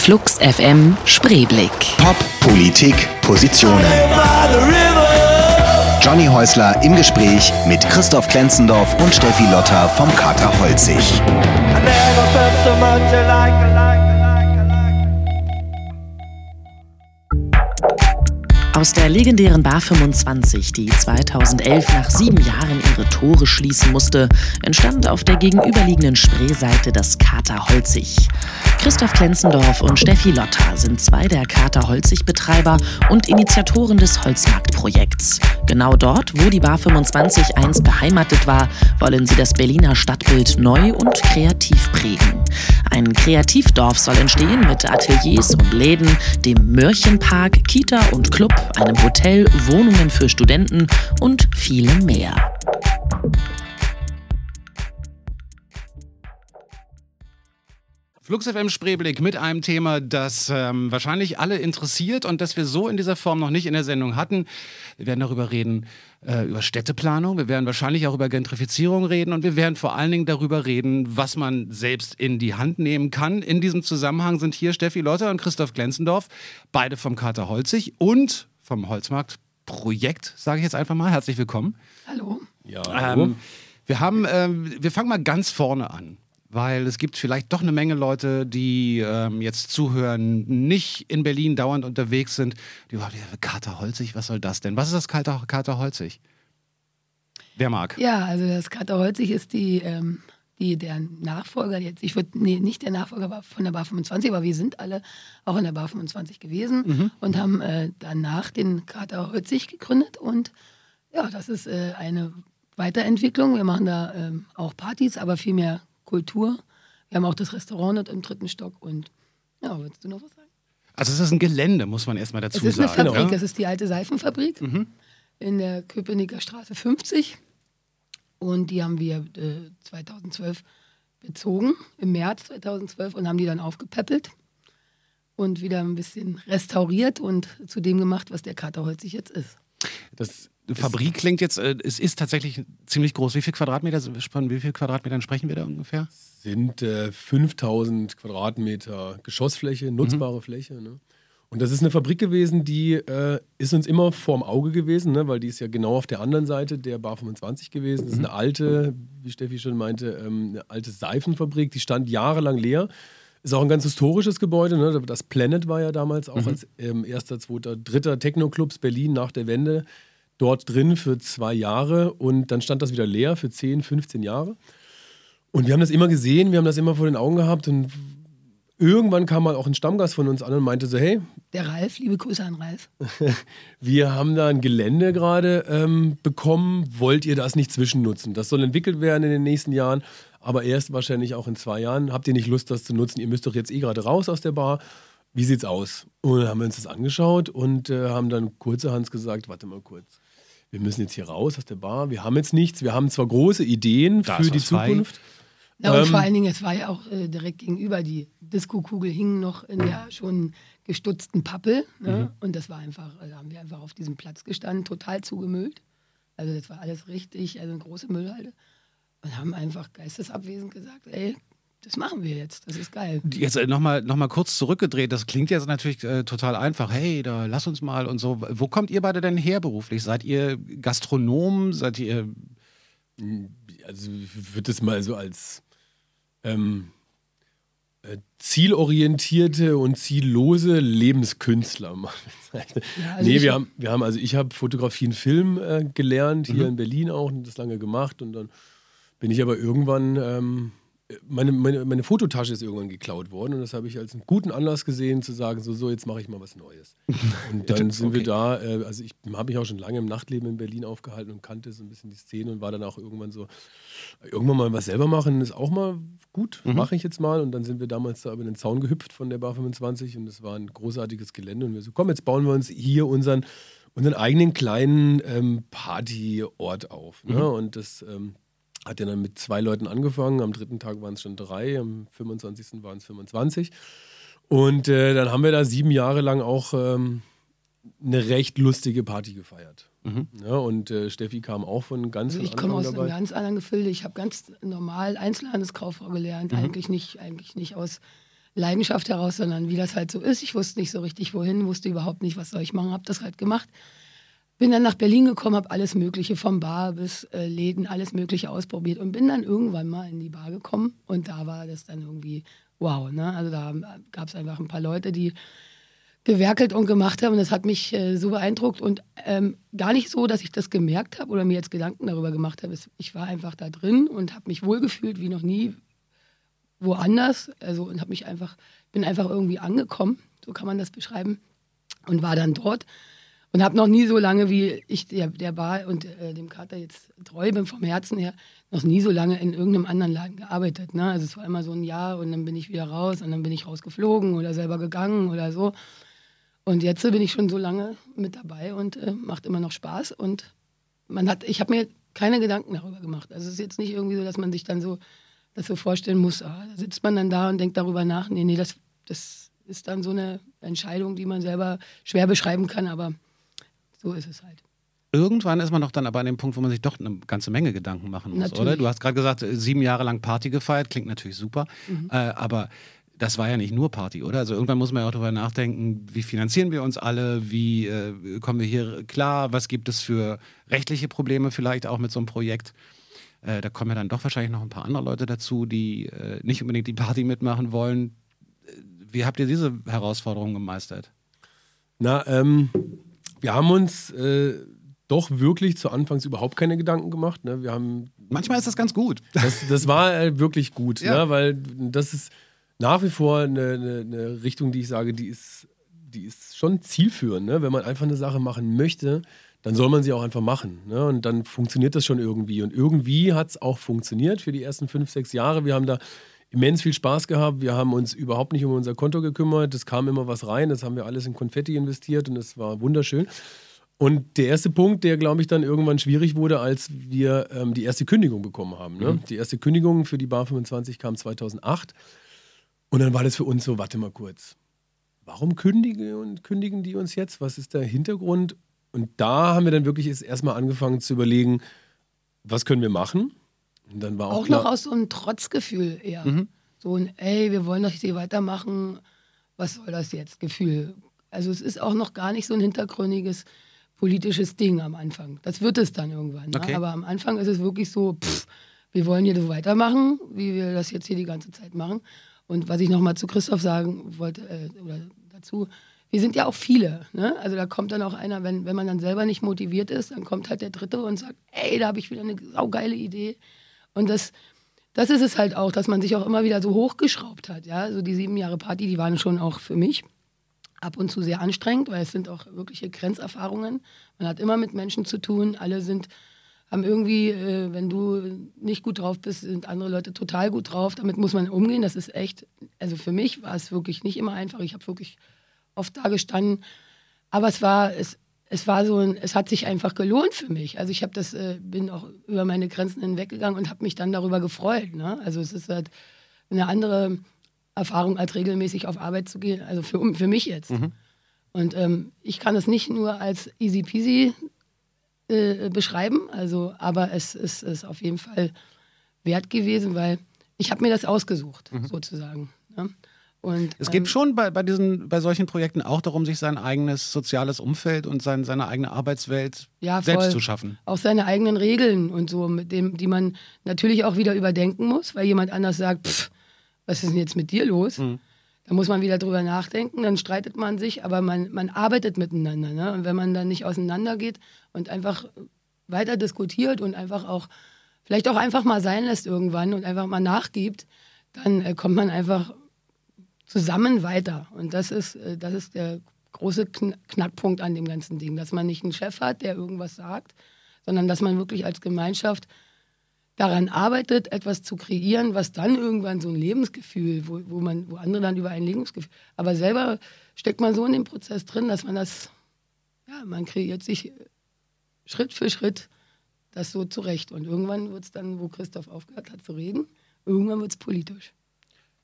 Flux FM Spreeblick. Pop, Politik, Positionen. Johnny Häusler im Gespräch mit Christoph Klenzendorf und Steffi Lotter vom Kater Holzig. Aus der legendären Bar 25, die 2011 nach sieben Jahren ihre Tore schließen musste, entstand auf der gegenüberliegenden Spreeseite das Kater Holzig. Christoph Klenzendorf und Steffi Lotter sind zwei der Kater Holzig-Betreiber und Initiatoren des Holzmarktprojekts. Genau dort, wo die Bar 25 einst beheimatet war, wollen sie das Berliner Stadtbild neu und kreativ prägen. Ein Kreativdorf soll entstehen mit Ateliers und Läden, dem Mörchenpark, Kita und Club, einem Hotel, Wohnungen für Studenten und vielem mehr. Flux FM Spreeblick mit einem Thema, das ähm, wahrscheinlich alle interessiert und das wir so in dieser Form noch nicht in der Sendung hatten. Wir werden darüber reden, äh, über Städteplanung, wir werden wahrscheinlich auch über Gentrifizierung reden und wir werden vor allen Dingen darüber reden, was man selbst in die Hand nehmen kann. In diesem Zusammenhang sind hier Steffi Lotter und Christoph Glenzendorf, beide vom Kater Holzig und vom Holzmarktprojekt, sage ich jetzt einfach mal. Herzlich willkommen. Hallo. Ja, ähm, wir haben, ähm, wir fangen mal ganz vorne an weil es gibt vielleicht doch eine Menge Leute, die ähm, jetzt zuhören, nicht in Berlin dauernd unterwegs sind. Die sagen, Kater Holzig, was soll das denn? Was ist das Kater, Kater Holzig? Wer mag? Ja, also das Kater Holzig ist die, ähm, die der Nachfolger jetzt. Ich würde nee, nicht der Nachfolger von der Bar 25, aber wir sind alle auch in der Bar 25 gewesen mhm. und haben äh, danach den Kater Holzig gegründet und ja, das ist äh, eine Weiterentwicklung. Wir machen da ähm, auch Partys, aber viel mehr Kultur. Wir haben auch das Restaurant dort im dritten Stock und ja, willst du noch was sagen? Also es ist ein Gelände, muss man erstmal dazu sagen. Es ist eine sagen, Fabrik, ja? es ist die alte Seifenfabrik mhm. in der Köpenicker Straße 50 und die haben wir äh, 2012 bezogen, im März 2012 und haben die dann aufgepäppelt und wieder ein bisschen restauriert und zu dem gemacht, was der Katerholzig jetzt ist. Das Fabrik klingt jetzt, äh, es ist tatsächlich ziemlich groß. Wie viel Quadratmeter, von wie viel Quadratmetern sprechen wir da ungefähr? Sind äh, 5000 Quadratmeter Geschossfläche, nutzbare mhm. Fläche. Ne? Und das ist eine Fabrik gewesen, die äh, ist uns immer vorm Auge gewesen, ne? weil die ist ja genau auf der anderen Seite der Bar 25 gewesen. Das ist mhm. eine alte, wie Steffi schon meinte, ähm, eine alte Seifenfabrik, die stand jahrelang leer. Ist auch ein ganz historisches Gebäude. Ne? Das Planet war ja damals auch mhm. als ähm, erster, zweiter, dritter Techno-Clubs Berlin nach der Wende dort drin für zwei Jahre und dann stand das wieder leer für 10, 15 Jahre. Und wir haben das immer gesehen, wir haben das immer vor den Augen gehabt und irgendwann kam mal auch ein Stammgast von uns an und meinte so, hey. Der Ralf, liebe Grüße an Ralf. wir haben da ein Gelände gerade ähm, bekommen, wollt ihr das nicht zwischennutzen? Das soll entwickelt werden in den nächsten Jahren, aber erst wahrscheinlich auch in zwei Jahren. Habt ihr nicht Lust, das zu nutzen? Ihr müsst doch jetzt eh gerade raus aus der Bar. Wie sieht's aus? Und dann haben wir uns das angeschaut und äh, haben dann kurzerhand gesagt, warte mal kurz wir müssen jetzt hier raus aus der Bar, wir haben jetzt nichts, wir haben zwar große Ideen da für die Zukunft. Ja, und ähm, vor allen Dingen, es war ja auch äh, direkt gegenüber, die Disco-Kugel hing noch in der schon gestutzten Pappel. Ne? Mhm. Und das war einfach, da haben wir einfach auf diesem Platz gestanden, total zugemüllt. Also das war alles richtig, also eine große Müllhalde. Und haben einfach geistesabwesend gesagt, ey, das machen wir jetzt. Das ist geil. Jetzt äh, nochmal noch mal kurz zurückgedreht. Das klingt jetzt natürlich äh, total einfach. Hey, da lass uns mal und so. Wo kommt ihr beide denn her beruflich? Seid ihr Gastronomen? Seid ihr. Also, ich würde das mal so als ähm, äh, zielorientierte und ziellose Lebenskünstler machen. Ja, also nee, wir haben, wir haben, also ich habe Fotografie und Film äh, gelernt, hier mhm. in Berlin auch und das lange gemacht. Und dann bin ich aber irgendwann. Ähm, meine, meine, meine Fototasche ist irgendwann geklaut worden und das habe ich als einen guten Anlass gesehen, zu sagen, so, so jetzt mache ich mal was Neues. Und dann sind okay. wir da, äh, also ich habe mich auch schon lange im Nachtleben in Berlin aufgehalten und kannte so ein bisschen die Szene und war dann auch irgendwann so, irgendwann mal was selber machen ist auch mal gut, mhm. mache ich jetzt mal. Und dann sind wir damals da über den Zaun gehüpft von der Bar 25 und das war ein großartiges Gelände und wir so, komm, jetzt bauen wir uns hier unseren, unseren eigenen kleinen ähm, Partyort auf. Ne? Mhm. Und das... Ähm, hat ja dann mit zwei Leuten angefangen. Am dritten Tag waren es schon drei, am 25. waren es 25. Und äh, dann haben wir da sieben Jahre lang auch ähm, eine recht lustige Party gefeiert. Mhm. Ja, und äh, Steffi kam auch von ganz also Ich komme aus dabei. einem ganz anderen Gefilde. Ich habe ganz normal Einzelhandelskauffrau gelernt. Mhm. Eigentlich, nicht, eigentlich nicht aus Leidenschaft heraus, sondern wie das halt so ist. Ich wusste nicht so richtig, wohin, wusste überhaupt nicht, was soll ich machen, habe das halt gemacht. Bin dann nach Berlin gekommen, habe alles Mögliche, vom Bar bis äh, Läden, alles Mögliche ausprobiert und bin dann irgendwann mal in die Bar gekommen und da war das dann irgendwie wow. Ne? Also da gab es einfach ein paar Leute, die gewerkelt und gemacht haben und das hat mich äh, so beeindruckt und ähm, gar nicht so, dass ich das gemerkt habe oder mir jetzt Gedanken darüber gemacht habe. Ich war einfach da drin und habe mich wohlgefühlt wie noch nie woanders. Also und habe mich einfach, bin einfach irgendwie angekommen, so kann man das beschreiben und war dann dort und habe noch nie so lange, wie ich der, der Bar und äh, dem Kater jetzt treu bin vom Herzen her, noch nie so lange in irgendeinem anderen Laden gearbeitet. Ne? Also es war immer so ein Jahr und dann bin ich wieder raus und dann bin ich rausgeflogen oder selber gegangen oder so. Und jetzt bin ich schon so lange mit dabei und äh, macht immer noch Spaß. Und man hat, ich habe mir keine Gedanken darüber gemacht. Also es ist jetzt nicht irgendwie so, dass man sich dann so das so vorstellen muss. Ah, da sitzt man dann da und denkt darüber nach. Nee, nee, das, das ist dann so eine Entscheidung, die man selber schwer beschreiben kann, aber so ist es halt. Irgendwann ist man doch dann aber an dem Punkt, wo man sich doch eine ganze Menge Gedanken machen muss, natürlich. oder? Du hast gerade gesagt, sieben Jahre lang Party gefeiert, klingt natürlich super, mhm. äh, aber das war ja nicht nur Party, oder? Also irgendwann muss man ja auch darüber nachdenken, wie finanzieren wir uns alle, wie äh, kommen wir hier klar, was gibt es für rechtliche Probleme vielleicht auch mit so einem Projekt. Äh, da kommen ja dann doch wahrscheinlich noch ein paar andere Leute dazu, die äh, nicht unbedingt die Party mitmachen wollen. Äh, wie habt ihr diese Herausforderung gemeistert? Na, ähm, wir haben uns äh, doch wirklich zu Anfangs überhaupt keine Gedanken gemacht. Ne? Wir haben, Manchmal ist das ganz gut. Das, das war äh, wirklich gut, ja. ne? weil das ist nach wie vor eine, eine, eine, Richtung, die ich sage, die ist, die ist schon zielführend. Ne? Wenn man einfach eine Sache machen möchte, dann soll man sie auch einfach machen. Ne? Und dann funktioniert das schon irgendwie. Und irgendwie hat es auch funktioniert für die ersten fünf, sechs Jahre. Wir haben da immens viel Spaß gehabt. Wir haben uns überhaupt nicht um unser Konto gekümmert. Es kam immer was rein. Das haben wir alles in Konfetti investiert und es war wunderschön. Und der erste Punkt, der, glaube ich, dann irgendwann schwierig wurde, als wir ähm, die erste Kündigung bekommen haben. Ne? Mhm. Die erste Kündigung für die Bar 25 kam 2008. Und dann war das für uns so, warte mal kurz. Warum kündigen, und kündigen die uns jetzt? Was ist der Hintergrund? Und da haben wir dann wirklich erstmal angefangen zu überlegen, was können wir machen? Dann war auch, auch noch aus so einem Trotzgefühl eher. Mhm. So ein, ey, wir wollen doch hier weitermachen. Was soll das jetzt? Gefühl. Also es ist auch noch gar nicht so ein hintergründiges politisches Ding am Anfang. Das wird es dann irgendwann. Ne? Okay. Aber am Anfang ist es wirklich so, pff, wir wollen hier so weitermachen, wie wir das jetzt hier die ganze Zeit machen. Und was ich nochmal zu Christoph sagen wollte, äh, oder dazu, wir sind ja auch viele. Ne? Also da kommt dann auch einer, wenn, wenn man dann selber nicht motiviert ist, dann kommt halt der Dritte und sagt, ey, da habe ich wieder eine saugeile Idee. Und das, das ist es halt auch, dass man sich auch immer wieder so hochgeschraubt hat. Ja? Also die sieben Jahre Party, die waren schon auch für mich ab und zu sehr anstrengend, weil es sind auch wirkliche Grenzerfahrungen. Man hat immer mit Menschen zu tun. Alle sind, haben irgendwie, äh, wenn du nicht gut drauf bist, sind andere Leute total gut drauf. Damit muss man umgehen. Das ist echt, also für mich war es wirklich nicht immer einfach. Ich habe wirklich oft da gestanden. Aber es war, es, es war so ein, es hat sich einfach gelohnt für mich. Also ich habe das, äh, bin auch über meine Grenzen hinweggegangen und habe mich dann darüber gefreut. Ne? Also es ist halt eine andere Erfahrung, als regelmäßig auf Arbeit zu gehen. Also für, für mich jetzt. Mhm. Und ähm, ich kann es nicht nur als easy peasy äh, beschreiben, also, aber es ist, ist auf jeden Fall wert gewesen, weil ich habe mir das ausgesucht, mhm. sozusagen. Ne? Und, es geht ähm, schon bei, bei, diesen, bei solchen Projekten auch darum, sich sein eigenes soziales Umfeld und sein, seine eigene Arbeitswelt ja, selbst zu schaffen. Auch seine eigenen Regeln und so, mit dem, die man natürlich auch wieder überdenken muss, weil jemand anders sagt, pff, was ist denn jetzt mit dir los? Mhm. Da muss man wieder drüber nachdenken, dann streitet man sich, aber man, man arbeitet miteinander. Ne? Und wenn man dann nicht auseinandergeht und einfach weiter diskutiert und einfach auch, vielleicht auch einfach mal sein lässt irgendwann und einfach mal nachgibt, dann äh, kommt man einfach zusammen weiter. Und das ist, äh, das ist der große Knackpunkt an dem ganzen Ding, dass man nicht einen Chef hat, der irgendwas sagt, sondern dass man wirklich als Gemeinschaft daran arbeitet, etwas zu kreieren, was dann irgendwann so ein Lebensgefühl, wo, wo, man, wo andere dann über ein Lebensgefühl, aber selber steckt man so in dem Prozess drin, dass man das, ja, man kreiert sich Schritt für Schritt das so zurecht. Und irgendwann wird es dann, wo Christoph aufgehört hat zu reden, irgendwann wird es politisch.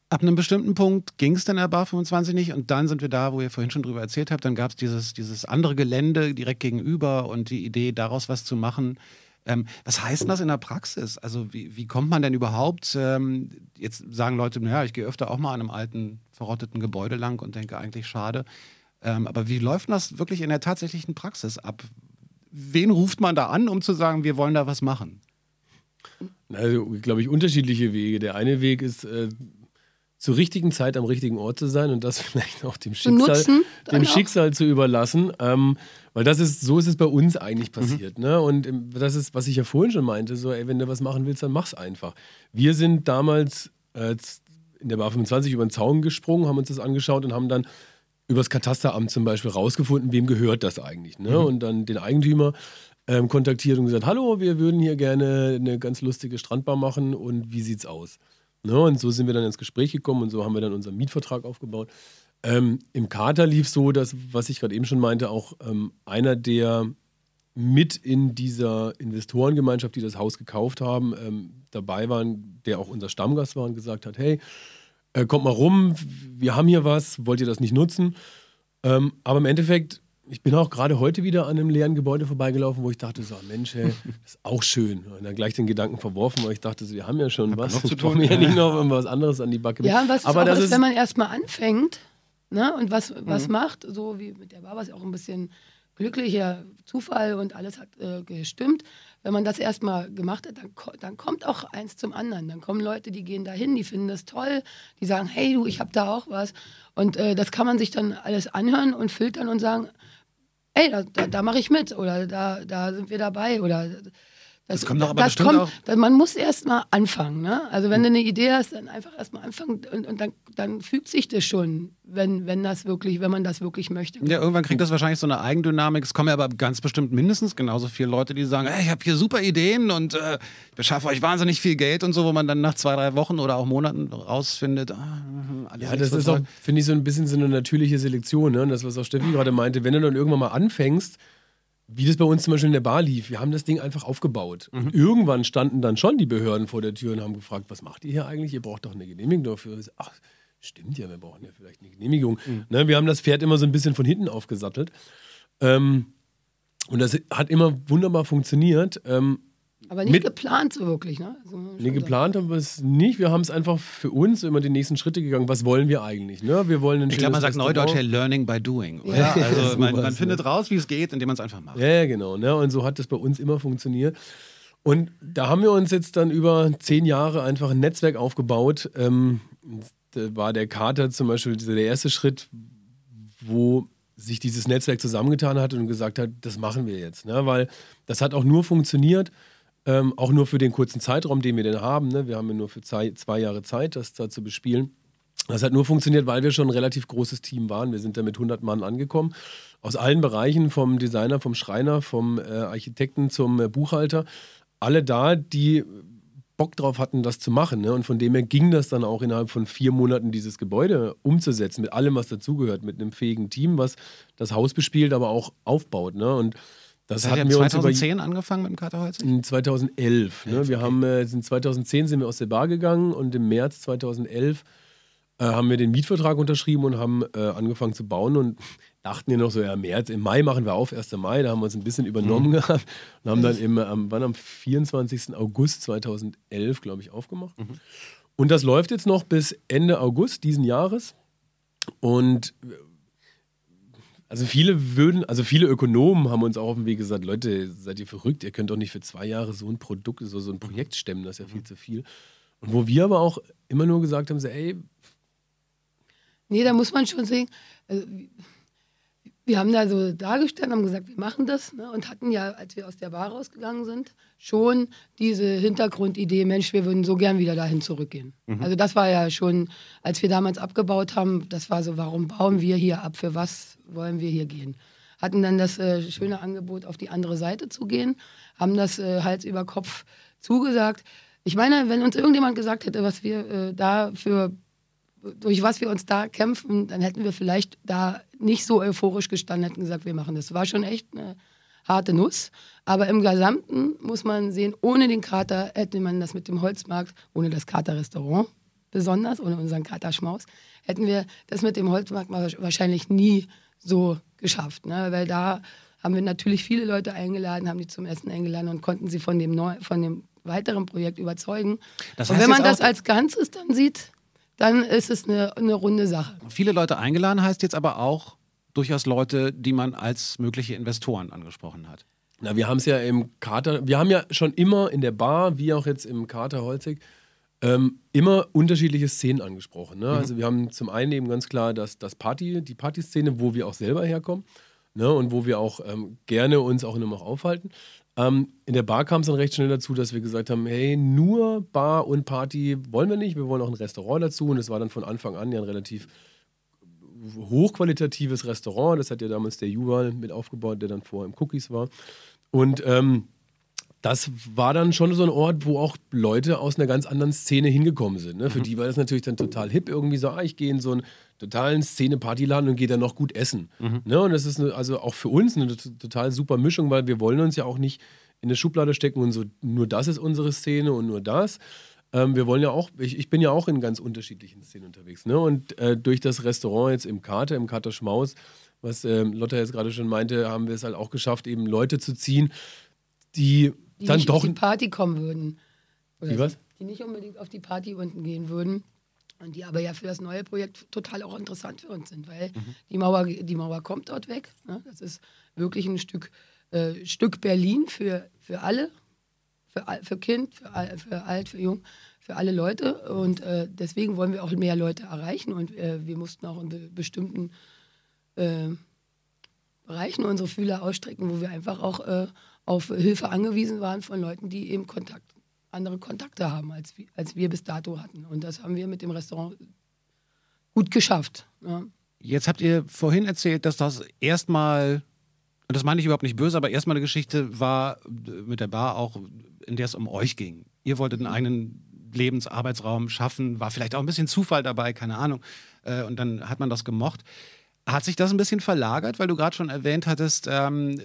Ab einem bestimmten Punkt ging es dann der Bar 25 nicht und dann sind wir da, wo ihr vorhin schon drüber erzählt habt. Dann gab es dieses, dieses andere Gelände direkt gegenüber und die Idee, daraus was zu machen. Ähm, was heißt denn das in der Praxis? Also wie, wie kommt man denn überhaupt, ähm, jetzt sagen Leute, naja, ich gehe öfter auch mal an einem alten, verrotteten Gebäude lang und denke eigentlich schade. Ähm, aber wie läuft das wirklich in der tatsächlichen Praxis ab? Wen ruft man da an, um zu sagen, wir wollen da was machen? Also, glaube ich, unterschiedliche Wege. Der eine Weg ist, äh, zur richtigen Zeit am richtigen Ort zu sein und das vielleicht auch dem Schicksal, nutzen, dem auch. Schicksal zu überlassen. Ähm, weil das ist, so ist es bei uns eigentlich Mhm. passiert. Ne? Und ähm, das ist, was ich ja vorhin schon meinte, so, ey, wenn du was machen willst, dann mach's einfach. Wir sind damals äh, in der Bar 25 über den Zaun gesprungen, haben uns das angeschaut und haben dann übers Katasteramt zum Beispiel rausgefunden, wem gehört das eigentlich. Ne? Und dann den Eigentümer ähm, kontaktiert und gesagt, hallo, wir würden hier gerne eine ganz lustige Strandbar machen und wie sieht's aus? Ne? Und so sind wir dann ins Gespräch gekommen und so haben wir dann unseren Mietvertrag aufgebaut. Ähm, Im Kater lief so, dass, was ich gerade eben schon meinte, auch ähm, einer der mit in dieser Investorengemeinschaft, die das Haus gekauft haben, ähm, dabei waren, der auch unser Stammgast war und gesagt hat, hey, äh, kommt mal rum, wir haben hier was, wollt ihr das nicht nutzen? Ähm, aber im Endeffekt, ich bin auch gerade heute wieder an einem leeren Gebäude vorbeigelaufen, wo ich dachte, so, Mensch, ey, das ist auch schön. Und dann gleich den Gedanken verworfen, weil ich dachte, so, wir haben ja schon was. genug zu tun. wir ja nicht noch irgendwas anderes an die Backe. Ja, was aber auch das ist, ist, wenn man erstmal anfängt ne, und was, was Mhm. macht, so wie mit der Bar war es ja auch ein bisschen glücklicher Zufall und alles hat äh, gestimmt. Wenn man das erstmal gemacht hat, dann, dann kommt auch eins zum anderen. Dann kommen Leute, die gehen dahin, die finden das toll, die sagen, hey du, ich habe da auch was. Und äh, das kann man sich dann alles anhören und filtern und sagen, ey, da, da, da mache ich mit oder da, da sind wir dabei oder Das kommt doch aber das bestimmt auch- da- man muss erst mal anfangen. Ne? Also wenn du eine Idee hast, dann einfach erst mal anfangen und, und dann, dann fügt sich das schon, wenn, wenn das wirklich, wenn man das wirklich möchte. Ja, irgendwann kriegt das wahrscheinlich so eine Eigendynamik. Es kommen ja aber ganz bestimmt mindestens genauso viele Leute, die sagen, hey, ich habe hier super Ideen und äh, ich beschaffe euch wahnsinnig viel Geld und so, wo man dann nach zwei, drei Wochen oder auch Monaten rausfindet, ah, alles Ja, das so ist toll. auch, finde ich, so ein bisschen so eine natürliche Selektion. Ne? Und das, was auch Steffi gerade meinte, wenn du dann irgendwann mal anfängst, wie das bei uns zum Beispiel in der Bar lief, wir haben das Ding einfach aufgebaut. Und irgendwann standen dann schon die Behörden vor der Tür und haben gefragt, was macht ihr hier eigentlich? Ihr braucht doch eine Genehmigung dafür. Ach, stimmt ja, wir brauchen ja vielleicht eine Genehmigung. Ne? Wir haben das Pferd immer so ein bisschen von hinten aufgesattelt. Ähm, und das hat immer wunderbar funktioniert. Ähm, Aber nicht mit- geplant so wirklich. Ne? Also, Nee, geplant haben wir es nicht. Wir haben es einfach für uns immer die nächsten Schritte gegangen. Was wollen wir eigentlich? Ne? Wir wollen ein Ich glaube, man sagt neudeutsch hey. Learning by Doing. Ja. Also man, man findet raus, wie es geht, indem man es einfach macht. Ja, ja, genau. Ne? Und so hat das bei uns immer funktioniert. Und da haben wir uns jetzt dann über zehn Jahre einfach ein Netzwerk aufgebaut. Ähm, da war der Kater zum Beispiel der erste Schritt, wo sich dieses Netzwerk zusammengetan hat und gesagt hat, das machen wir jetzt. Ne? Weil das hat auch nur funktioniert, ähm, auch nur für den kurzen Zeitraum, den wir denn haben. Ne? Wir haben ja nur für zwei, zwei Jahre Zeit, das da zu bespielen. Das hat nur funktioniert, weil wir schon ein relativ großes Team waren. Wir sind da mit 100 Mann angekommen. Aus allen Bereichen, vom Designer, vom Schreiner, vom äh, Architekten zum äh, Buchhalter. Alle da, die Bock drauf hatten, das zu machen. Ne? Und von dem her ging das dann auch innerhalb von vier Monaten, dieses Gebäude umzusetzen, mit allem, was dazugehört, mit einem fähigen Team, was das Haus bespielt, aber auch aufbaut. Ne? Und das Das hat hatten ja wir uns über 2010 angefangen mit dem Katerholz? in 2011. Ne? Wir haben, äh, sind 2010 sind wir aus der Bar gegangen und im März 2011 äh, haben wir den Mietvertrag unterschrieben und haben äh, angefangen zu bauen und dachten ja noch so, ja, März, im Mai machen wir auf, 1. Mai, da haben wir uns ein bisschen übernommen gehabt und haben dann im, am, wann am 24. August 2011, glaube ich, aufgemacht. Und das läuft jetzt noch bis Ende August diesen Jahres und also viele würden, also viele Ökonomen haben uns auch auf dem Weg gesagt, Leute, seid ihr verrückt, ihr könnt doch nicht für zwei Jahre so ein Produkt, so, so ein Projekt stemmen, das ist ja viel zu viel. Und wo wir aber auch immer nur gesagt haben, so, ey, Nee, da muss man schon sehen. Also, wir haben da so dargestellt, haben gesagt, wir machen das ne, und hatten ja, als wir aus der Bar rausgegangen sind, schon diese Hintergrundidee, Mensch, wir würden so gern wieder dahin zurückgehen. Also das war ja schon, als wir damals abgebaut haben, das war so, warum bauen wir hier ab, für was wollen wir hier gehen? Hatten dann das äh, schöne Angebot, auf die andere Seite zu gehen, haben das äh, Hals über Kopf zugesagt. Ich meine, wenn uns irgendjemand gesagt hätte, was wir äh, da für durch was wir uns da kämpfen, dann hätten wir vielleicht da nicht so euphorisch gestanden, hätten gesagt, wir machen das. War schon echt eine harte Nuss. Aber im Gesamten muss man sehen, ohne den Kater hätte man das mit dem Holzmarkt, ohne das Kater-Restaurant besonders, ohne unseren Katerschmaus, hätten wir das mit dem Holzmarkt wahrscheinlich nie so geschafft. Ne? Weil da haben wir natürlich viele Leute eingeladen, haben die zum Essen eingeladen und konnten sie von dem, Neu von dem weiteren Projekt überzeugen. Das heißt und wenn man das als Ganzes dann sieht, dann ist es eine, eine runde Sache. Viele Leute eingeladen heißt jetzt aber auch durchaus Leute, die man als mögliche Investoren angesprochen hat. Na, wir haben es ja im Kater, wir haben ja schon immer in der Bar, wie auch jetzt im Kater Holzig, ähm, immer unterschiedliche Szenen angesprochen. Ne? Mhm. Also wir haben zum einen eben ganz klar das, das Party, die Partyszene, wo wir auch selber herkommen ne? und wo wir auch ähm, gerne uns auch immer noch aufhalten. Ähm, in der Bar kam es dann recht schnell dazu, dass wir gesagt haben, hey, nur Bar und Party wollen wir nicht, wir wollen auch ein Restaurant dazu und es war dann von Anfang an ja ein relativ hochqualitatives Restaurant, das hat ja damals der Juval mit aufgebaut, der dann vorher im Cookies war und ähm, das war dann schon so ein Ort, wo auch Leute aus einer ganz anderen Szene hingekommen sind. Ne? Für mhm. die war das natürlich dann total hip, irgendwie so, ah, ich gehe in so einen totalen Szene-Partyladen und gehe dann noch gut essen. Mhm. Ne? Und das ist eine, also auch für uns eine total super Mischung, weil wir wollen uns ja auch nicht in eine Schublade stecken und so, nur das ist unsere Szene und nur das. Ähm, wir wollen ja auch, ich, ich, bin ja auch in ganz unterschiedlichen Szenen unterwegs. Ne? Und äh, durch das Restaurant jetzt im Kater, im Kater Schmaus, was äh, Lotta jetzt gerade schon meinte, haben wir es halt auch geschafft, eben Leute zu ziehen, die die dann nicht doch auf die Party kommen würden. Oder Wie was? Die nicht unbedingt auf die Party unten gehen würden. Und die aber ja für das neue Projekt total auch interessant für uns sind, weil mhm. die, Mauer, die Mauer kommt dort weg. Ne? Das ist wirklich ein Stück, äh, Stück Berlin für, für alle, für, für Kind, für, für alt, für jung, für alle Leute. Und äh, deswegen wollen wir auch mehr Leute erreichen. Und äh, wir mussten auch in be bestimmten äh, Bereichen unsere Fühler ausstrecken, wo wir einfach auch äh, auf Hilfe angewiesen waren von Leuten, die eben Kontakt, andere Kontakte haben, als, als wir bis dato hatten. Und das haben wir mit dem Restaurant gut geschafft. Ja. Jetzt habt ihr vorhin erzählt, dass das erstmal, und das meine ich überhaupt nicht böse, aber erstmal eine Geschichte war mit der Bar auch, in der es um euch ging. Ihr wolltet einen eigenen Lebensarbeitsraum schaffen, war vielleicht auch ein bisschen Zufall dabei, keine Ahnung. Äh, und dann hat man das gemocht. Hat sich das ein bisschen verlagert, weil du gerade schon erwähnt hattest, ähm,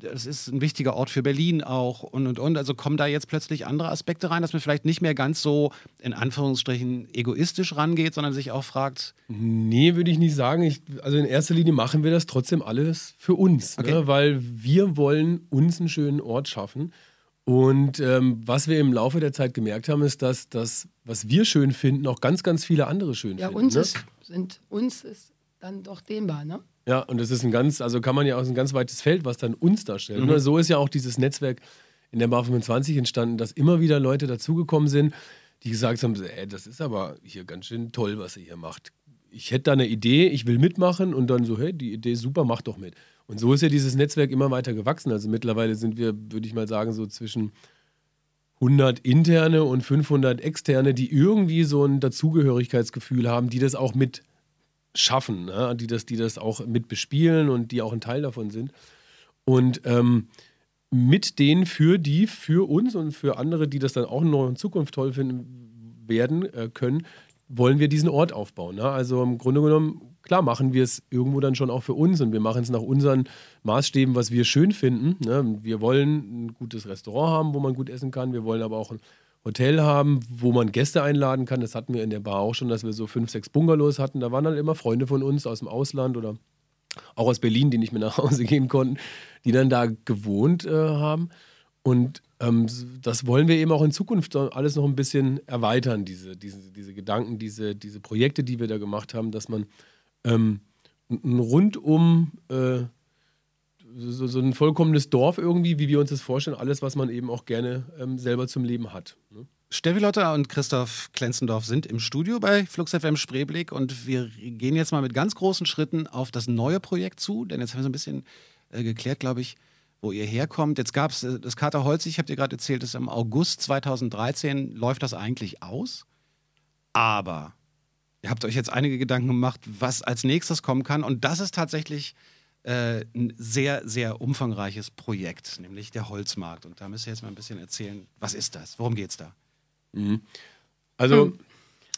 das ist ein wichtiger Ort für Berlin auch und und und. Also kommen da jetzt plötzlich andere Aspekte rein, dass man vielleicht nicht mehr ganz so in Anführungsstrichen egoistisch rangeht, sondern sich auch fragt. Nee, würde ich nicht sagen. Ich, also in erster Linie machen wir das trotzdem alles für uns, ne? okay. ne? weil wir wollen uns einen schönen Ort schaffen. Und ähm, was wir im Laufe der Zeit gemerkt haben, ist, dass das, was wir schön finden, auch ganz, ganz viele andere schön ja, finden. Ja, uns, ne? ist, sind, uns ist dann doch dehnbar, ne? Ja, und das ist ein ganz, also kann man ja aus ein ganz weites Feld, was dann uns darstellt. Mhm. So ist ja auch dieses Netzwerk in der Bar 25 entstanden, dass immer wieder Leute dazugekommen sind, die gesagt haben, ey, das ist aber hier ganz schön toll, was ihr hier macht. Ich hätte da eine Idee, ich will mitmachen und dann so, hey, die Idee ist super, mach doch mit. Und so ist ja dieses Netzwerk immer weiter gewachsen. Also mittlerweile sind wir, würde ich mal sagen, so zwischen 100 interne und 500 externe, die irgendwie so ein Dazugehörigkeitsgefühl haben, die das auch mit schaffen, ne? die, das, die das auch mit bespielen und die auch ein Teil davon sind. Und ähm, mit denen für die, für uns und für andere, die das dann auch noch in Zukunft toll finden werden äh, können, wollen wir diesen Ort aufbauen. Ne? Also im Grunde genommen, klar, machen wir es irgendwo dann schon auch für uns und wir machen es nach unseren Maßstäben, was wir schön finden. Ne? Wir wollen ein gutes Restaurant haben, wo man gut essen kann. Wir wollen aber auch ein Hotel haben, wo man Gäste einladen kann. Das hatten wir in der Bar auch schon, dass wir so fünf, sechs Bungalows hatten. Da waren dann immer Freunde von uns aus dem Ausland oder auch aus Berlin, die nicht mehr nach Hause gehen konnten, die dann da gewohnt äh, haben. Und ähm, das wollen wir eben auch in Zukunft alles noch ein bisschen erweitern, diese, diese, diese Gedanken, diese, diese Projekte, die wir da gemacht haben, dass man ähm, rundum äh, so, so, ein vollkommenes Dorf irgendwie, wie wir uns das vorstellen, alles, was man eben auch gerne ähm, selber zum Leben hat. Ne? Steffi Lotter und Christoph Klenzendorf sind im Studio bei Flux FM Spreeblick und wir gehen jetzt mal mit ganz großen Schritten auf das neue Projekt zu, denn jetzt haben wir so ein bisschen äh, geklärt, glaube ich, wo ihr herkommt. Jetzt gab es äh, das Kater Holz, ich habe dir gerade erzählt, ist im August 2013 läuft das eigentlich aus. Aber ihr habt euch jetzt einige Gedanken gemacht, was als nächstes kommen kann und das ist tatsächlich äh, ein sehr, sehr umfangreiches Projekt, nämlich der Holzmarkt. Und da müsst ihr jetzt mal ein bisschen erzählen, was ist das? Worum geht es da? Mhm. Also, hm.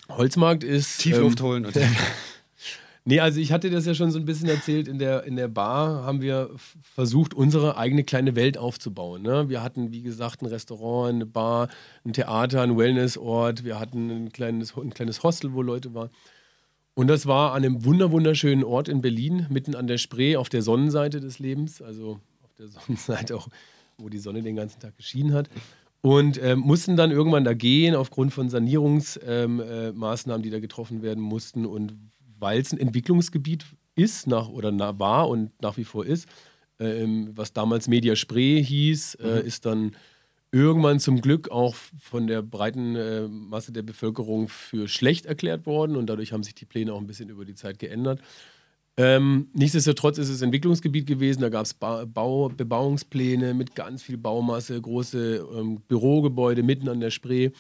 Holzmarkt ist. Tiefluft ähm, holen und. nee, also ich hatte das ja schon so ein bisschen erzählt. In der, in der Bar haben wir versucht, unsere eigene kleine Welt aufzubauen. Ne? Wir hatten, wie gesagt, ein Restaurant, eine Bar, ein Theater, ein Wellnessort. Wir hatten ein kleines, ein kleines Hostel, wo Leute waren. Und das war an einem wunderschönen Ort in Berlin, mitten an der Spree, auf der Sonnenseite des Lebens, also der Sonnenseite auch, wo die Sonne den ganzen Tag geschienen hat. Und äh, mussten dann irgendwann da gehen aufgrund von Sanierungsmaßnahmen, ähm, äh, die da getroffen werden mussten. Und weil es ein Entwicklungsgebiet ist nach, oder na, war und nach wie vor ist, äh, was damals Media Spree hieß, äh, mhm. ist dann irgendwann zum Glück auch von der breiten äh, Masse der Bevölkerung für schlecht erklärt worden und dadurch haben sich die Pläne auch ein bisschen über die Zeit geändert. Ähm, nichtsdestotrotz ist es Entwicklungsgebiet gewesen, da gab es ba Bau Bebauungspläne mit ganz viel Baumasse, große ähm, Bürogebäude mitten an der Spree.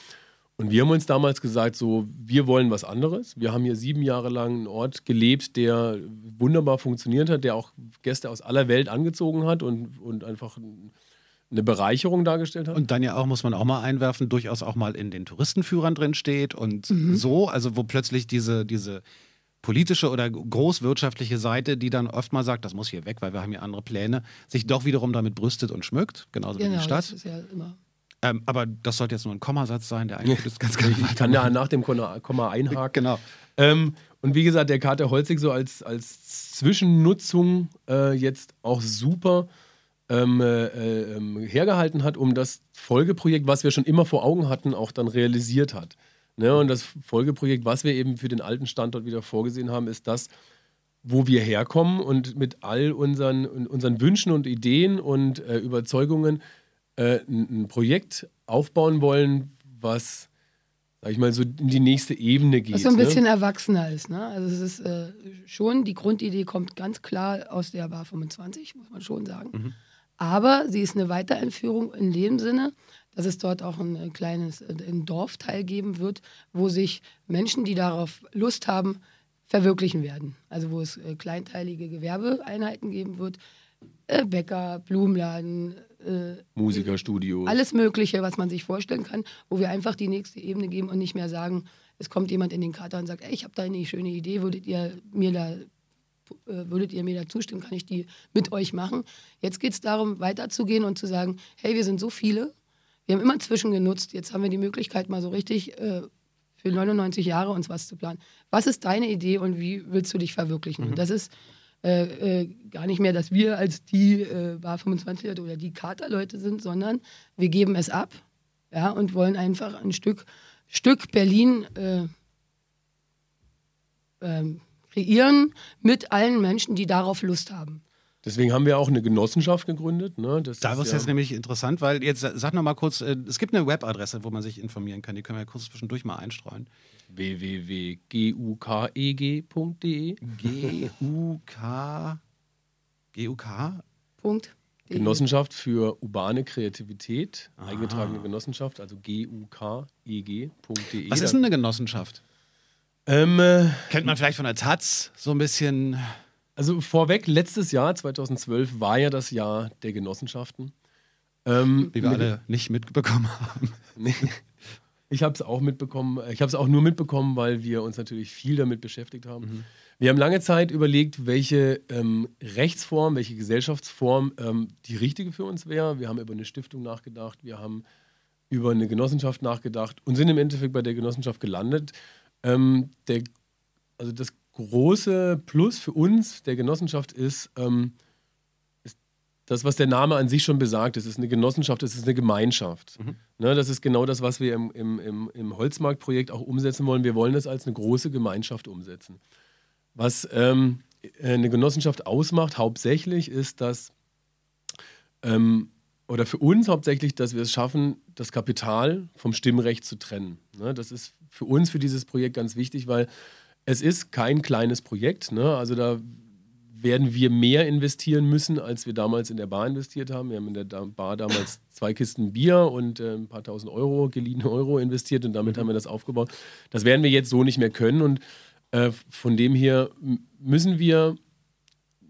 Und wir haben uns damals gesagt, so, wir wollen was anderes. Wir haben hier sieben Jahre lang einen Ort gelebt, der wunderbar funktioniert hat, der auch Gäste aus aller Welt angezogen hat und, und einfach eine Bereicherung dargestellt hat. Und dann ja auch, muss man auch mal einwerfen, durchaus auch mal in den Touristenführern drin steht und mhm. so, also wo plötzlich diese, diese politische oder großwirtschaftliche Seite, die dann oft mal sagt, das muss hier weg, weil wir haben hier andere Pläne, sich doch wiederum damit brüstet und schmückt, genauso genau, wie die genau, Stadt. Das ist ja immer. Ähm, aber das sollte jetzt nur ein Kommasatz sein, der eigentlich ist ganz klar. Ich kann ja nach dem Komma einhaken. Genau. Ähm, und wie gesagt, der Kater Holzig so als, als Zwischennutzung äh, jetzt auch super ähm, äh, ähm, hergehalten hat, um das Folgeprojekt, was wir schon immer vor Augen hatten, auch dann realisiert hat. Ne? Und das Folgeprojekt, was wir eben für den alten Standort wieder vorgesehen haben, ist das, wo wir herkommen und mit all unseren, unseren Wünschen und Ideen und äh, Überzeugungen äh, ein, Projekt aufbauen wollen, was, sag ich mal, so in die nächste Ebene geht. Was so ein ne? bisschen erwachsener ist. Ne? Also es ist äh, schon, die Grundidee kommt ganz klar aus der Bar 25, muss man schon sagen. Mhm. Aber sie ist eine Weiterentführung in dem Sinne, dass es dort auch ein kleines ein Dorfteil geben wird, wo sich Menschen, die darauf Lust haben, verwirklichen werden. Also wo es äh, kleinteilige Gewerbeeinheiten geben wird, äh, Bäcker, Blumenladen, äh, Musikerstudios. Alles Mögliche, was man sich vorstellen kann, wo wir einfach die nächste Ebene geben und nicht mehr sagen, es kommt jemand in den Kater und sagt, ey, ich habe da eine schöne Idee, würdet ihr mir da äh, würdet ihr mir da zustimmen, kann ich die mit euch machen. Jetzt geht es darum, weiterzugehen und zu sagen, hey, wir sind so viele, wir haben immer zwischen genutzt, jetzt haben wir die Möglichkeit, mal so richtig äh, für 99 Jahre uns was zu planen. Was ist deine Idee und wie willst du dich verwirklichen? Mhm. Und das ist äh, äh, gar nicht mehr, dass wir als die äh, Bar 25 oder die Katerleute sind, sondern wir geben es ab ja, und wollen einfach ein Stück, Stück Berlin äh, ähm, kreieren mit allen Menschen, die darauf Lust haben. Deswegen haben wir auch eine Genossenschaft gegründet. Ne? Das da wird es ja jetzt nämlich interessant, weil jetzt sag noch mal kurz, äh, es gibt eine Webadresse, wo man sich informieren kann. Die können wir kurz zwischendurch mal einstreuen. www.gukeg.de G-U-K G-U-K? Punkt. Genossenschaft für urbane Kreativität, Aha. eingetragene Genossenschaft, also gukeg.de. Was ist denn eine Genossenschaft? Ähm, äh, Kennt man vielleicht von der Taz so ein bisschen. Also vorweg, letztes Jahr, 2012, war ja das Jahr der Genossenschaften. Ähm, Wie wir alle nicht mitbekommen haben. nee, ich habe es auch mitbekommen. Ich habe es auch nur mitbekommen, weil wir uns natürlich viel damit beschäftigt haben. Mhm. Wir haben lange Zeit überlegt, welche ähm, Rechtsform, welche Gesellschaftsform ähm, die richtige für uns wäre. Wir haben über eine Stiftung nachgedacht, wir haben über eine Genossenschaft nachgedacht und sind im Endeffekt bei der Genossenschaft gelandet. Ähm, der, also das große Plus für uns der Genossenschaft ist, ähm, ist, das, was der Name an sich schon besagt. Es ist eine Genossenschaft, es ist eine Gemeinschaft. Mhm. Ne, das ist genau das, was wir im, im, im, im Holzmarktprojekt auch umsetzen wollen. Wir wollen das als eine große Gemeinschaft umsetzen. Was ähm, eine Genossenschaft ausmacht, hauptsächlich ist, dass ähm, oder für uns hauptsächlich, dass wir es schaffen, das Kapital vom Stimmrecht zu trennen. Ne, das ist für uns, für dieses Projekt ganz wichtig, weil es ist kein kleines Projekt. Ne? Also da werden wir mehr investieren müssen, als wir damals in der Bar investiert haben. Wir haben in der Bar damals zwei Kisten Bier und äh, ein paar tausend Euro, geliehene Euro investiert und damit mhm. haben wir das aufgebaut. Das werden wir jetzt so nicht mehr können und äh, von dem her müssen wir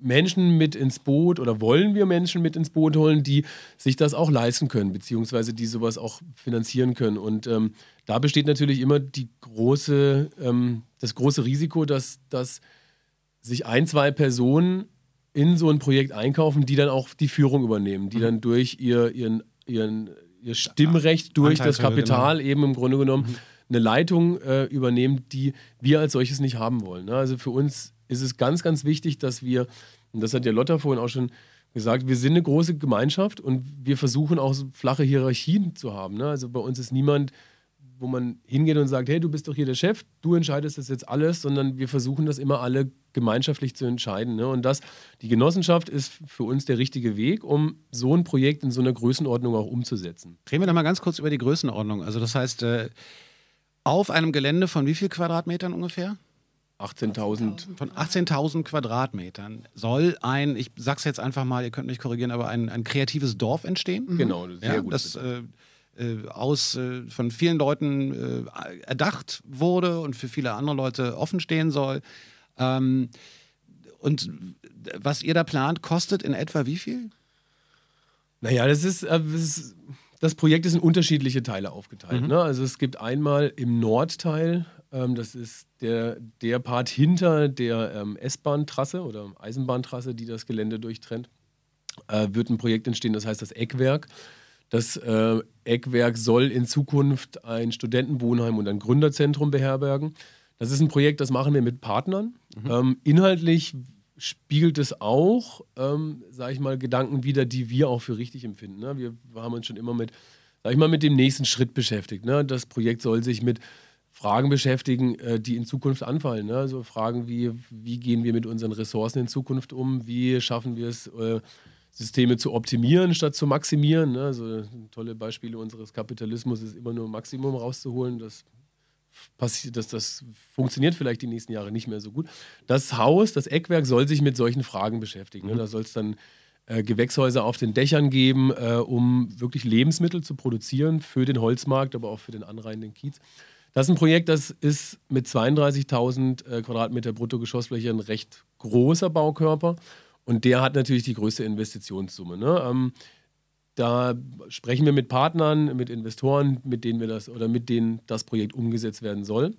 Menschen mit ins Boot oder wollen wir Menschen mit ins Boot holen, die sich das auch leisten können, beziehungsweise die sowas auch finanzieren können. Und ähm, da besteht natürlich immer die große, ähm, das große Risiko, dass, dass sich ein, zwei Personen in so ein Projekt einkaufen, die dann auch die Führung übernehmen, die mhm. dann durch ihr, ihren, ihren, ihr Stimmrecht, durch das Kapital genau. eben im Grunde genommen mhm. eine Leitung äh, übernehmen, die wir als solches nicht haben wollen. Ne? Also für uns ist es ganz, ganz wichtig, dass wir, und das hat ja Lotta vorhin auch schon gesagt, wir sind eine große Gemeinschaft und wir versuchen auch so flache Hierarchien zu haben. Ne? Also bei uns ist niemand, wo man hingeht und sagt, hey, du bist doch hier der Chef, du entscheidest das jetzt alles, sondern wir versuchen das immer alle gemeinschaftlich zu entscheiden. Ne? Und das, die Genossenschaft ist für uns der richtige Weg, um so ein Projekt in so einer Größenordnung auch umzusetzen. Reden wir doch mal ganz kurz über die Größenordnung. Also das heißt, äh, auf einem Gelände von wie viel Quadratmetern ungefähr? 18.000. Von 18.000 Quadratmetern soll ein, ich sag's jetzt einfach mal, ihr könnt mich korrigieren, aber ein, ein kreatives Dorf entstehen. Mhm. Genau, sehr ja, gut. Das äh, äh, aus äh, von vielen Leuten äh, erdacht wurde und für viele andere Leute offen stehen soll. Ähm, und was ihr da plant, kostet in etwa wie viel? Naja, das ist, äh, das ist das Projekt ist in unterschiedliche Teile aufgeteilt. Mhm. Ne? Also es gibt einmal im Nordteil, ähm, das ist der, der Part hinter der ähm, S-Bahn-Trasse oder Eisenbahntrasse, die das Gelände durchtrennt, äh, wird ein Projekt entstehen, das heißt das Eckwerk. Das äh, Eckwerk soll in Zukunft ein Studentenwohnheim und ein Gründerzentrum beherbergen. Das ist ein Projekt, das machen wir mit Partnern. Ähm, inhaltlich spiegelt es auch, ähm, sage ich mal, Gedanken wider, die wir auch für richtig empfinden. Ne? Wir haben uns schon immer mit, sag ich mal, mit dem nächsten Schritt beschäftigt. Ne? Das Projekt soll sich mit Fragen beschäftigen, äh, die in Zukunft anfallen. Ne? Also Fragen wie, wie gehen wir mit unseren Ressourcen in Zukunft um? Wie schaffen wir es, äh, Systeme zu optimieren statt zu maximieren? Ne? Also tolle Beispiele unseres Kapitalismus ist immer nur Maximum rauszuholen. Das passiert, dass das funktioniert vielleicht die nächsten Jahre nicht mehr so gut. Das Haus, das Eckwerk soll sich mit solchen Fragen beschäftigen. Ne? Da soll es dann äh, Gewächshäuser auf den Dächern geben, äh, um wirklich Lebensmittel zu produzieren für den Holzmarkt, aber auch für den anreihenden Kiez. Das ist ein Projekt, das ist mit 32.000 äh, Quadratmeter Bruttogeschossfläche ein recht großer Baukörper und der hat natürlich die größte Investitionssumme. Ne? Ähm, da sprechen wir mit Partnern, mit Investoren, mit denen wir das oder mit denen das Projekt umgesetzt werden soll.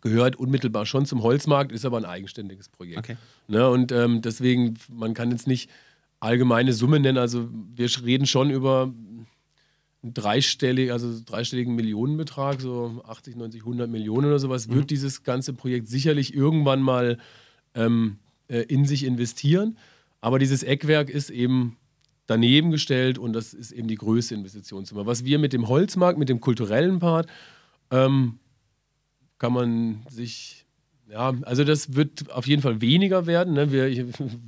Gehört unmittelbar schon zum Holzmarkt, ist aber ein eigenständiges Projekt. Okay. Ne, und ähm, deswegen, man kann jetzt nicht allgemeine Summe nennen. Also wir reden schon über dreistellig, also dreistelligen Millionenbetrag, so 80, 90, 100 Millionen oder sowas, wird dieses ganze Projekt sicherlich irgendwann mal ähm, äh, in sich investieren. Aber dieses Eckwerk ist eben daneben gestellt und das ist eben die größte Investitionssumme. Was wir mit dem Holzmarkt, mit dem kulturellen Part, ähm, kann man sich, ja, also das wird auf jeden Fall weniger werden. Ne? Wir, ich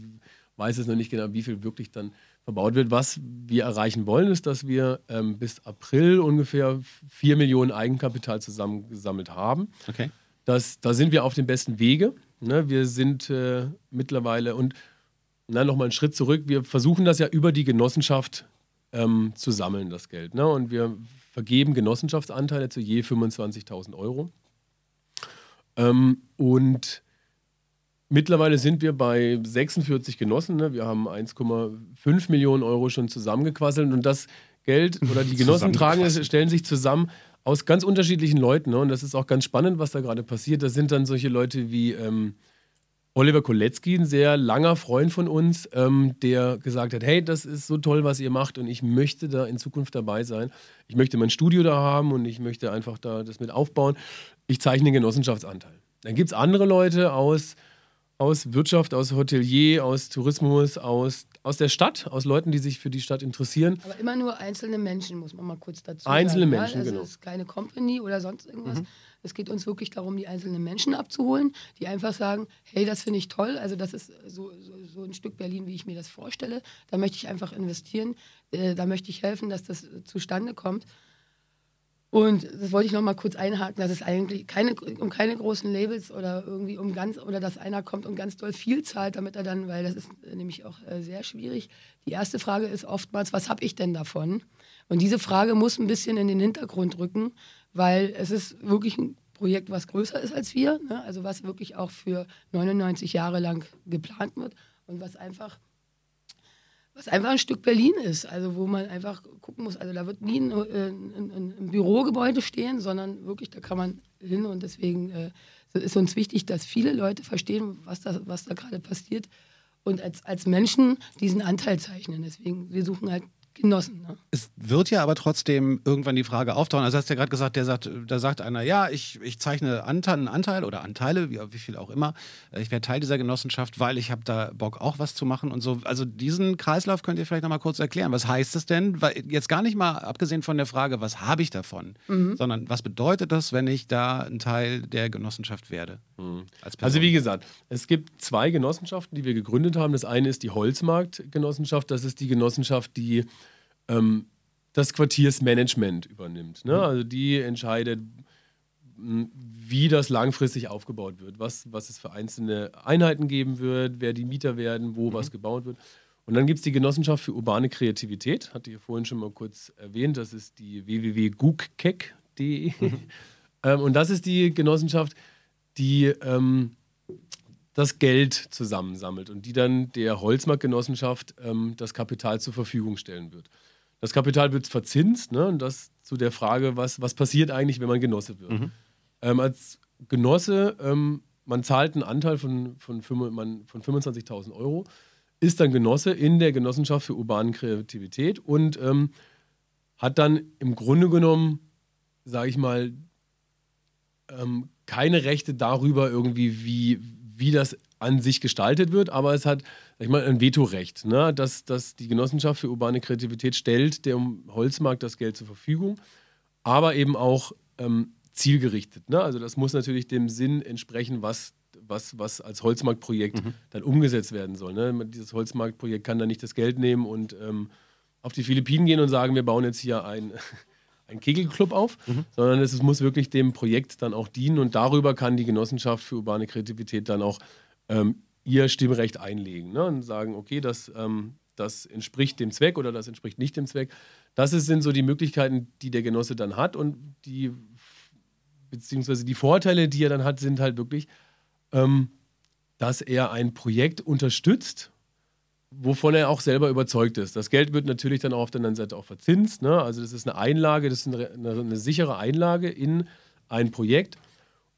weiß jetzt noch nicht genau, wie viel wirklich dann verbaut wird. Was wir erreichen wollen, ist, dass wir ähm, bis April ungefähr 4 Millionen Eigenkapital zusammengesammelt haben. Okay. Das, da sind wir auf dem besten Wege. Ne? Wir sind äh, mittlerweile und na, nochmal einen Schritt zurück. Wir versuchen das ja über die Genossenschaft ähm, zu sammeln, das Geld. Ne? Und wir vergeben Genossenschaftsanteile zu je 25.000 Euro. Ähm, und mittlerweile sind wir bei 46 Genossen. Ne? Wir haben 1,5 Millionen Euro schon zusammengequasselt. Und das Geld oder die Genossen tragen es, stellen sich zusammen aus ganz unterschiedlichen Leuten. Ne? Und das ist auch ganz spannend, was da gerade passiert. Das sind dann solche Leute wie ähm, Oliver Kolecki, ein sehr langer Freund von uns, ähm, der gesagt hat, hey, das ist so toll, was ihr macht und ich möchte da in Zukunft dabei sein. Ich möchte mein Studio da haben und ich möchte einfach da das mit aufbauen. Ich zeichne den Genossenschaftsanteil. Dann gibt es andere Leute aus, aus Wirtschaft, aus Hotelier, aus Tourismus, aus, aus der Stadt, aus Leuten, die sich für die Stadt interessieren. Aber immer nur einzelne Menschen, muss man mal kurz dazu Einzelne sagen. Menschen, ja? also genau. Es ist keine Company oder sonst irgendwas. Es geht uns wirklich darum, die einzelnen Menschen abzuholen, die einfach sagen, hey, das finde ich toll, also das ist so, so, so ein Stück Berlin, wie ich mir das vorstelle. Da möchte ich einfach investieren, äh, da möchte ich helfen, dass das zustande kommt. Und das wollte ich noch mal kurz einhaken, dass es eigentlich keine, um keine großen Labels oder irgendwie um ganz, oder dass einer kommt und ganz doll viel zahlt, damit er dann, weil das ist äh, nämlich auch äh, sehr schwierig. Die erste Frage ist oftmals, was habe ich denn davon? Und diese Frage muss ein bisschen in den Hintergrund rücken, weil es ist wirklich ein Projekt, was größer ist als wir, ne? also was wirklich auch für 99 Jahre lang geplant wird und was einfach was einfach ein Stück Berlin ist, also wo man einfach gucken muss, also da wird nie ein, äh, ein, ein, ein Bürogebäude stehen, sondern wirklich, da kann man hin und deswegen äh, ist uns wichtig, dass viele Leute verstehen, was da, was da gerade passiert und als, als Menschen diesen Anteil zeichnen. Deswegen, wir suchen halt genossen. Ne? Es wird ja aber trotzdem irgendwann die Frage auftauchen. Also hast du ja gerade gesagt, der sagt, da sagt einer, ja, ich, ich zeichne einen Anteil oder Anteile, wie, wie viel auch immer. Ich werde Teil dieser Genossenschaft, weil ich habe da Bock auch was zu machen und so. Also diesen Kreislauf könnt ihr vielleicht nochmal kurz erklären. Was heißt es denn? Weil jetzt gar nicht mal abgesehen von der Frage, was habe ich davon, mhm. sondern was bedeutet das, wenn ich da ein Teil der Genossenschaft werde? Mhm. also wie gesagt, es gibt zwei Genossenschaften, die wir gegründet haben. Das eine ist die Holzmarktgenossenschaft. Das ist die Genossenschaft, die ähm, das Quartiersmanagement übernimmt. Ne? Mhm. Also die entscheidet, wie das langfristig aufgebaut wird, was, was es für einzelne Einheiten geben wird, wer die Mieter werden, wo mhm. was gebaut wird. Und dann gibt es die Genossenschaft für urbane Kreativität, hatte ich vorhin schon mal kurz erwähnt, das ist die www.gugkek.de. Mhm. ähm, und das ist die Genossenschaft, die ähm, das Geld zusammensammelt und die dann der Holzmarktgenossenschaft ähm, das Kapital zur Verfügung stellen wird. Das Kapital wird verzinst, ne? Und das zu der Frage, was, was passiert eigentlich, wenn man Genosse wird. Mhm. Ähm, als Genosse, ähm, man zahlt einen Anteil von, von, von 25.000 Euro, ist dann Genosse in der Genossenschaft für urbane Kreativität und ähm, hat dann im Grunde genommen, sage ich mal, ähm, keine Rechte darüber irgendwie, wie, wie das an sich gestaltet wird, aber es hat ich mal, ein Vetorecht, ne? dass, dass die Genossenschaft für urbane Kreativität stellt dem Holzmarkt das Geld zur Verfügung, aber eben auch ähm, zielgerichtet. Ne? Also das muss natürlich dem Sinn entsprechen, was, was, was als Holzmarktprojekt mhm. dann umgesetzt werden soll. Ne? Dieses Holzmarktprojekt kann dann nicht das Geld nehmen und ähm, auf die Philippinen gehen und sagen, wir bauen jetzt hier ein einen Kegelclub auf, mhm. sondern es, muss wirklich dem Projekt dann auch dienen und darüber kann die Genossenschaft für urbane Kreativität dann auch ähm, ihr Stimmrecht einlegen ne? und sagen, okay, das, ähm, das entspricht dem Zweck oder das entspricht nicht dem Zweck. Das sind so die Möglichkeiten, die der Genosse dann hat und die, beziehungsweise die Vorteile, die er dann hat, sind halt wirklich, ähm, dass er ein Projekt unterstützt, wovon er auch selber überzeugt ist. Das Geld wird natürlich dann auch auf der anderen Seite auch verzinst. Ne? Also das ist eine Einlage, das ist eine, eine, eine sichere Einlage in ein Projekt.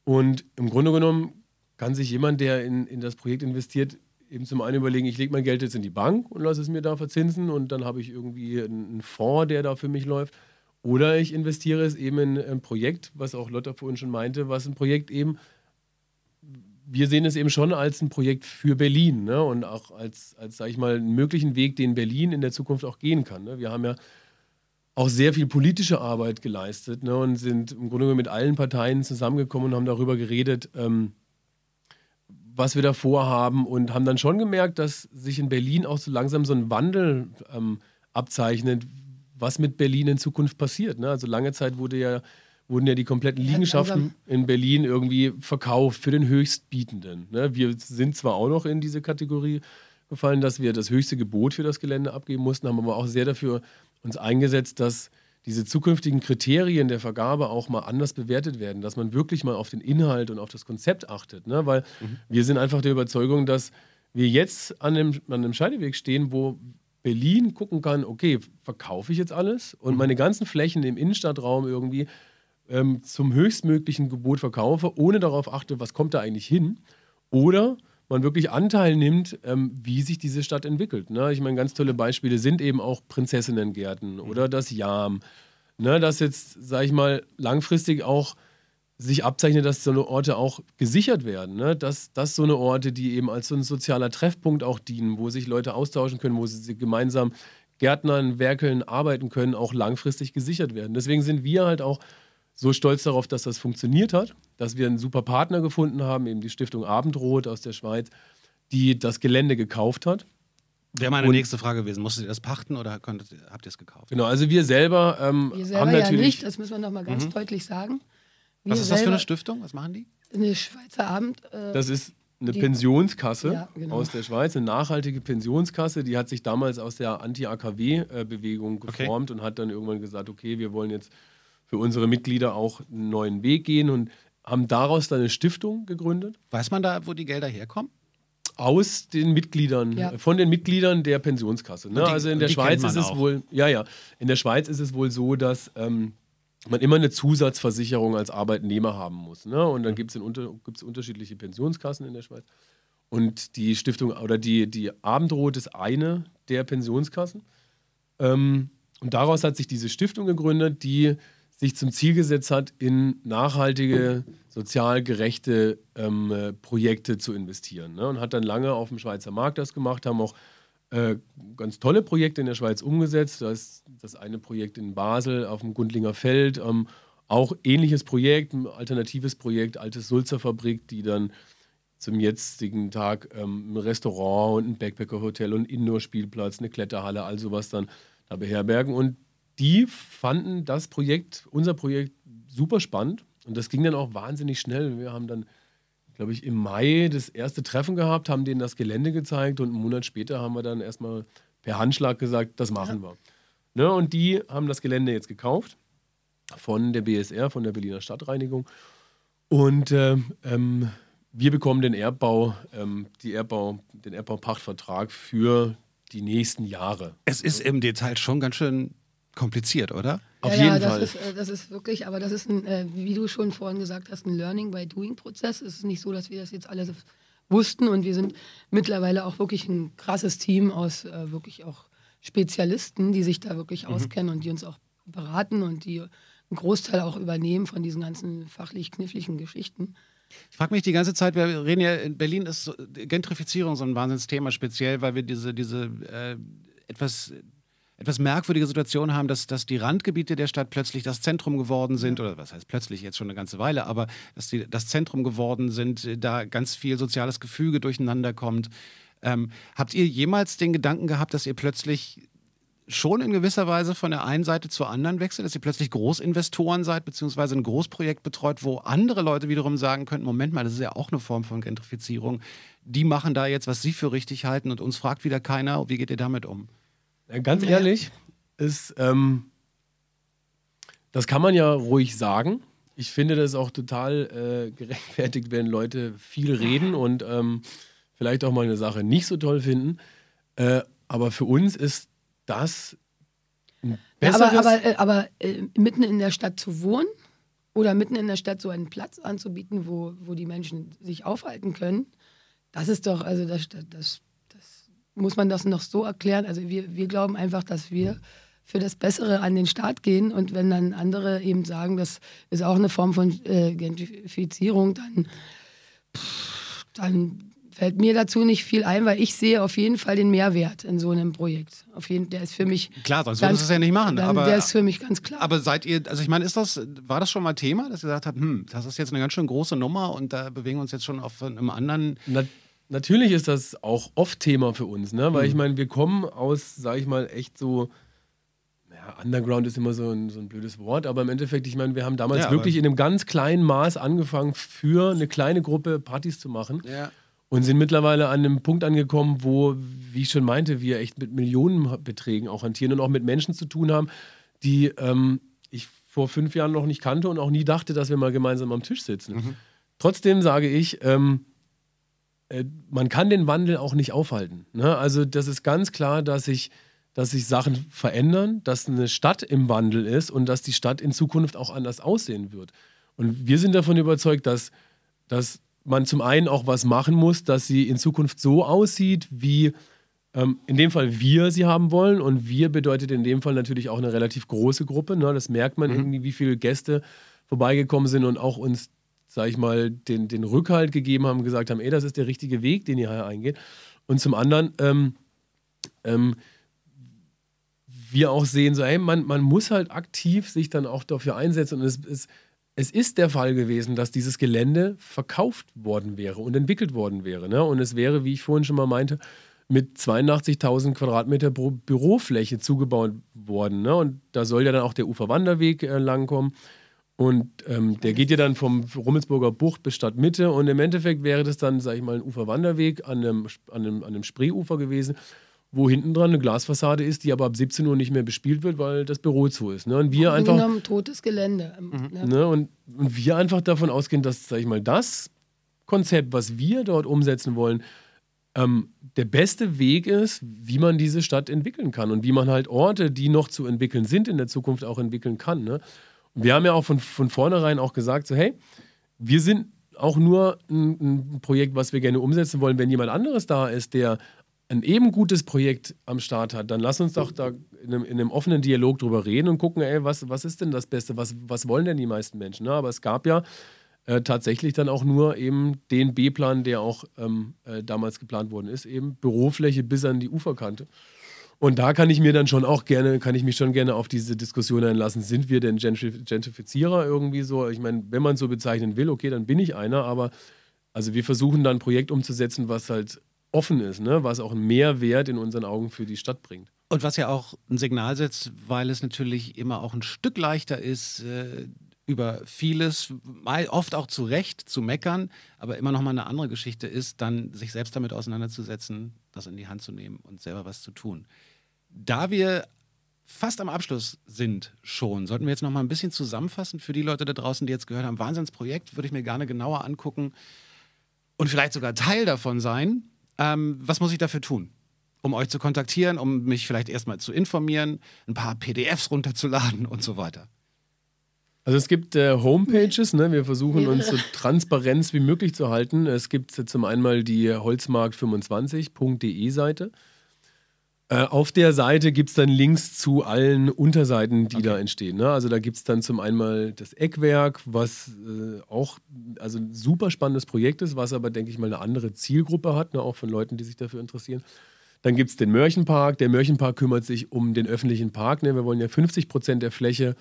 Und im Grunde genommen kann sich jemand, der in, in das Projekt investiert, eben zum einen überlegen, ich lege mein Geld jetzt in die Bank und lasse es mir da verzinsen und dann habe ich irgendwie einen Fonds, der da für mich läuft. Oder ich investiere es eben in ein Projekt, was auch Lotta vorhin schon meinte, was ein Projekt eben, wir sehen es eben schon als ein Projekt für Berlin ne? und auch als, als sage ich mal, einen möglichen Weg, den Berlin in der Zukunft auch gehen kann. Ne? Wir haben ja auch sehr viel politische Arbeit geleistet ne? und sind im Grunde mit allen Parteien zusammengekommen und haben darüber geredet, ähm, was wir da vorhaben und haben dann schon gemerkt, dass sich in Berlin auch so langsam so ein Wandel ähm, abzeichnet, was mit Berlin in Zukunft passiert. Ne? Also lange Zeit wurde ja, wurden ja die kompletten Liegenschaften in Berlin irgendwie verkauft für den Höchstbietenden. Ne? Wir sind zwar auch noch in diese Kategorie gefallen, dass wir das höchste Gebot für das Gelände abgeben mussten, haben aber auch sehr dafür uns eingesetzt, dass diese zukünftigen Kriterien der Vergabe auch mal anders bewertet werden, dass man wirklich mal auf den Inhalt und auf das Konzept achtet. Ne? Weil mhm. wir sind einfach der Überzeugung, dass wir jetzt an einem, an einem Scheideweg stehen, wo Berlin gucken kann, okay, verkaufe ich jetzt alles und mhm. meine ganzen Flächen im Innenstadtraum irgendwie ähm, zum höchstmöglichen Gebot verkaufe, ohne darauf achte, was kommt da eigentlich hin. Oder man wirklich Anteil nimmt, ähm, wie sich diese Stadt entwickelt. Ne? Ich meine, ganz tolle Beispiele sind eben auch Prinzessinnengärten mhm. oder das Jam. Ne? Dass jetzt, sage ich mal, langfristig auch sich abzeichnet, dass so eine Orte auch gesichert werden. Ne? Dass, dass so eine Orte, die eben als so ein sozialer Treffpunkt auch dienen, wo sich Leute austauschen können, wo sie gemeinsam Gärtnern, werkeln, arbeiten können, auch langfristig gesichert werden. Deswegen sind wir halt auch so stolz darauf, dass das funktioniert hat, dass wir einen super Partner gefunden haben, eben die Stiftung Abendrot aus der Schweiz, die das Gelände gekauft hat. Wäre meine und, nächste Frage gewesen. Musstet ihr das pachten oder konntet, habt ihr es gekauft? Genau, also wir selber, ähm, wir selber haben ja natürlich. nicht, das müssen wir nochmal ganz mhm. deutlich sagen. Wir Was ist das für eine Stiftung? Was machen die? Eine Schweizer Abend. Äh, das ist eine die, Pensionskasse ja, genau. aus der Schweiz, eine nachhaltige Pensionskasse. Die hat sich damals aus der Anti-AKW-Bewegung geformt okay. und hat dann irgendwann gesagt: Okay, wir wollen jetzt für unsere Mitglieder auch einen neuen Weg gehen und haben daraus dann eine Stiftung gegründet. Weiß man da, wo die Gelder herkommen? Aus den Mitgliedern, ja. von den Mitgliedern der Pensionskasse. Ne? Die, also in der Schweiz ist es auch. wohl, ja, ja, in der Schweiz ist es wohl so, dass ähm, man immer eine Zusatzversicherung als Arbeitnehmer haben muss. Ne? Und dann gibt es unter, unterschiedliche Pensionskassen in der Schweiz. Und die Stiftung oder die, die Abendrot ist eine der Pensionskassen. Ähm, und daraus hat sich diese Stiftung gegründet, die sich zum Ziel gesetzt hat, in nachhaltige, sozial gerechte ähm, äh, Projekte zu investieren. Ne? Und hat dann lange auf dem Schweizer Markt das gemacht, haben auch äh, ganz tolle Projekte in der Schweiz umgesetzt. Da ist das eine Projekt in Basel auf dem Gundlinger Feld, ähm, auch ähnliches Projekt, ein alternatives Projekt, altes Sulzerfabrik, die dann zum jetzigen Tag ähm, ein Restaurant und ein Backpacker-Hotel und Indoor-Spielplatz, eine Kletterhalle, all sowas dann da beherbergen. Und die fanden das Projekt, unser Projekt, super spannend. Und das ging dann auch wahnsinnig schnell. Wir haben dann, glaube ich, im Mai das erste Treffen gehabt, haben denen das Gelände gezeigt und einen Monat später haben wir dann erstmal per Handschlag gesagt, das machen wir. Ne, und die haben das Gelände jetzt gekauft von der BSR, von der Berliner Stadtreinigung. Und äh, ähm, wir bekommen den Erbbau, ähm, die Erbbau, den Erbbaupachtvertrag für die nächsten Jahre. Es ist im Detail schon ganz schön kompliziert, oder? Auf ja, jeden ja, das Fall. Ist, äh, das ist wirklich, aber das ist, ein, äh, wie du schon vorhin gesagt hast, ein Learning by Doing-Prozess. Es ist nicht so, dass wir das jetzt alle wussten und wir sind mittlerweile auch wirklich ein krasses Team aus äh, wirklich auch Spezialisten, die sich da wirklich mhm. auskennen und die uns auch beraten und die einen Großteil auch übernehmen von diesen ganzen fachlich kniffligen Geschichten. Ich frage mich die ganze Zeit, wir reden ja, in Berlin ist Gentrifizierung so ein Wahnsinnsthema, speziell, weil wir diese, diese äh, etwas, etwas merkwürdige Situation haben, dass, dass die Randgebiete der Stadt plötzlich das Zentrum geworden sind, oder was heißt plötzlich jetzt schon eine ganze Weile, aber dass die das Zentrum geworden sind, da ganz viel soziales Gefüge durcheinander kommt. Ähm, habt ihr jemals den Gedanken gehabt, dass ihr plötzlich schon in gewisser Weise von der einen Seite zur anderen wechselt, dass ihr plötzlich Großinvestoren seid, beziehungsweise ein Großprojekt betreut, wo andere Leute wiederum sagen könnten, Moment mal, das ist ja auch eine Form von Gentrifizierung. Die machen da jetzt, was sie für richtig halten und uns fragt wieder keiner, wie geht ihr damit um? Ja, ganz ehrlich, ist, ähm, das kann man ja ruhig sagen. Ich finde das auch total äh, gerechtfertigt, wenn Leute viel reden und ähm, vielleicht auch mal eine Sache nicht so toll finden. Äh, aber für uns ist das ja, aber, aber, äh, aber äh, mitten in der Stadt zu wohnen oder mitten in der Stadt so einen Platz anzubieten, wo, wo die Menschen sich aufhalten können, das ist doch, also das, das muss man das noch so erklären. Also wir, wir glauben einfach, dass wir für das Bessere an den Start gehen und wenn dann andere eben sagen, das ist auch eine Form von äh, Gentrifizierung, dann, pff, dann fällt mir dazu nicht viel ein, weil ich sehe auf jeden Fall den Mehrwert in so einem Projekt. Auf jeden, der ist für mich klar, sonst würdest du es ja nicht machen. Dann, aber der ist für mich ganz klar. Aber seid ihr, also ich meine, ist das, war das schon mal Thema, dass ihr gesagt habt, hm, das ist jetzt eine ganz schön große Nummer und da bewegen wir uns jetzt schon auf einem anderen. Na, natürlich ist das auch oft Thema für uns, ne? Weil hm. ich meine, wir kommen aus, sag ich mal, echt so ja, Underground ist immer so ein, so ein blödes Wort, aber im Endeffekt, ich meine, wir haben damals ja, wirklich in einem ganz kleinen Maß angefangen, für eine kleine Gruppe Partys zu machen. Ja und sind mittlerweile an einem Punkt angekommen, wo, wie ich schon meinte, wir echt mit Millionenbeträgen auch hantieren und auch mit Menschen zu tun haben, die ähm, ich vor fünf Jahren noch nicht kannte und auch nie dachte, dass wir mal gemeinsam am Tisch sitzen. Mhm. Trotzdem sage ich, ähm, äh, man kann den Wandel auch nicht aufhalten. Ne? Also das ist ganz klar, dass sich dass sich Sachen verändern, dass eine Stadt im Wandel ist und dass die Stadt in Zukunft auch anders aussehen wird. Und wir sind davon überzeugt, dass, dass man zum einen auch was machen muss, dass sie in Zukunft so aussieht, wie ähm, in dem Fall wir sie haben wollen. Und wir bedeutet in dem Fall natürlich auch eine relativ große Gruppe. Ne? Das merkt man mhm. irgendwie, wie viele Gäste vorbeigekommen sind und auch uns, sag ich mal, den, den Rückhalt gegeben haben, gesagt haben, ey, das ist der richtige Weg, den ihr hier eingeht. Und zum anderen, ähm, ähm, wir auch sehen, so, hey, man, man muss halt aktiv sich dann auch dafür einsetzen. Und es ist es ist der Fall gewesen, dass dieses Gelände verkauft worden wäre und entwickelt worden wäre. Ne? Und es wäre, wie ich vorhin schon mal meinte, mit 82.000 Quadratmeter Bürofläche zugebaut worden. Ne? Und da soll ja dann auch der Uferwanderweg äh, langkommen. Und ähm, der geht ja dann vom Rummelsburger Bucht bis Stadtmitte. Und im Endeffekt wäre das dann, sag ich mal, ein Uferwanderweg an einem, an einem, an einem Spreeufer gewesen wo hinten dran eine Glasfassade ist, die aber ab 17 Uhr nicht mehr bespielt wird, weil das Büro zu ist. Ne? Und wir einfach. Genommen, totes Gelände. Mhm. Ne? ne? Und, und wir einfach davon ausgehen, dass, sag ich mal, das Konzept, was wir dort umsetzen wollen, ähm, der beste Weg ist, wie man diese Stadt entwickeln kann und wie man halt Orte, die noch zu entwickeln sind, in der Zukunft auch entwickeln kann. Ne? Wir haben ja auch von, von vornherein auch gesagt, so hey, wir sind auch nur ein, ein Projekt, was wir gerne umsetzen wollen, wenn jemand anderes da ist, der ein eben gutes Projekt am Start hat, dann lass uns doch da in einem, in einem offenen Dialog drüber reden und gucken, ey, was, was ist denn das Beste, was, was wollen denn die meisten Menschen? Ne? Aber es gab ja äh, tatsächlich dann auch nur eben den B-Plan, der auch ähm, äh, damals geplant worden ist, eben Bürofläche bis an die Uferkante. Und da kann ich mir dann schon auch gerne, kann ich mich schon gerne auf diese Diskussion einlassen. Sind wir denn Gentrifizierer irgendwie so? Ich meine, wenn man so bezeichnen will, okay, dann bin ich einer, aber also wir versuchen dann ein Projekt umzusetzen, was halt offen ist, ne? was auch einen Mehrwert in unseren Augen für die Stadt bringt. Und was ja auch ein Signal setzt, weil es natürlich immer auch ein Stück leichter ist, äh, über vieles, oft auch zu Recht zu meckern, aber immer noch mal eine andere Geschichte ist, dann sich selbst damit auseinanderzusetzen, das in die Hand zu nehmen und selber was zu tun. Da wir fast am Abschluss sind schon, sollten wir jetzt noch mal ein bisschen zusammenfassen für die Leute da draußen, die jetzt gehört haben, Wahnsinnsprojekt, würde ich mir gerne genauer angucken und vielleicht sogar Teil davon sein. Ähm, was muss ich dafür tun? Um euch zu kontaktieren, um mich vielleicht erstmal zu informieren, ein paar PDFs runterzuladen und so weiter. Also es gibt äh, Homepages, ne? wir versuchen uns so transparent wie möglich zu halten. Es gibt zum einen die holzmarkt25.de Seite. Äh, auf der Seite gibt es dann Links zu allen Unterseiten, die okay. da entstehen. Ne? Also da gibt es dann zum einen das Eckwerk, was äh, auch also ein super spannendes Projekt ist, was aber, denke ich mal, eine andere Zielgruppe hat, ne? auch von Leuten, die sich dafür interessieren. Dann gibt es den Mörchenpark. Der Mörchenpark kümmert sich um den öffentlichen Park. Ne? Wir wollen ja 50 Prozent der Fläche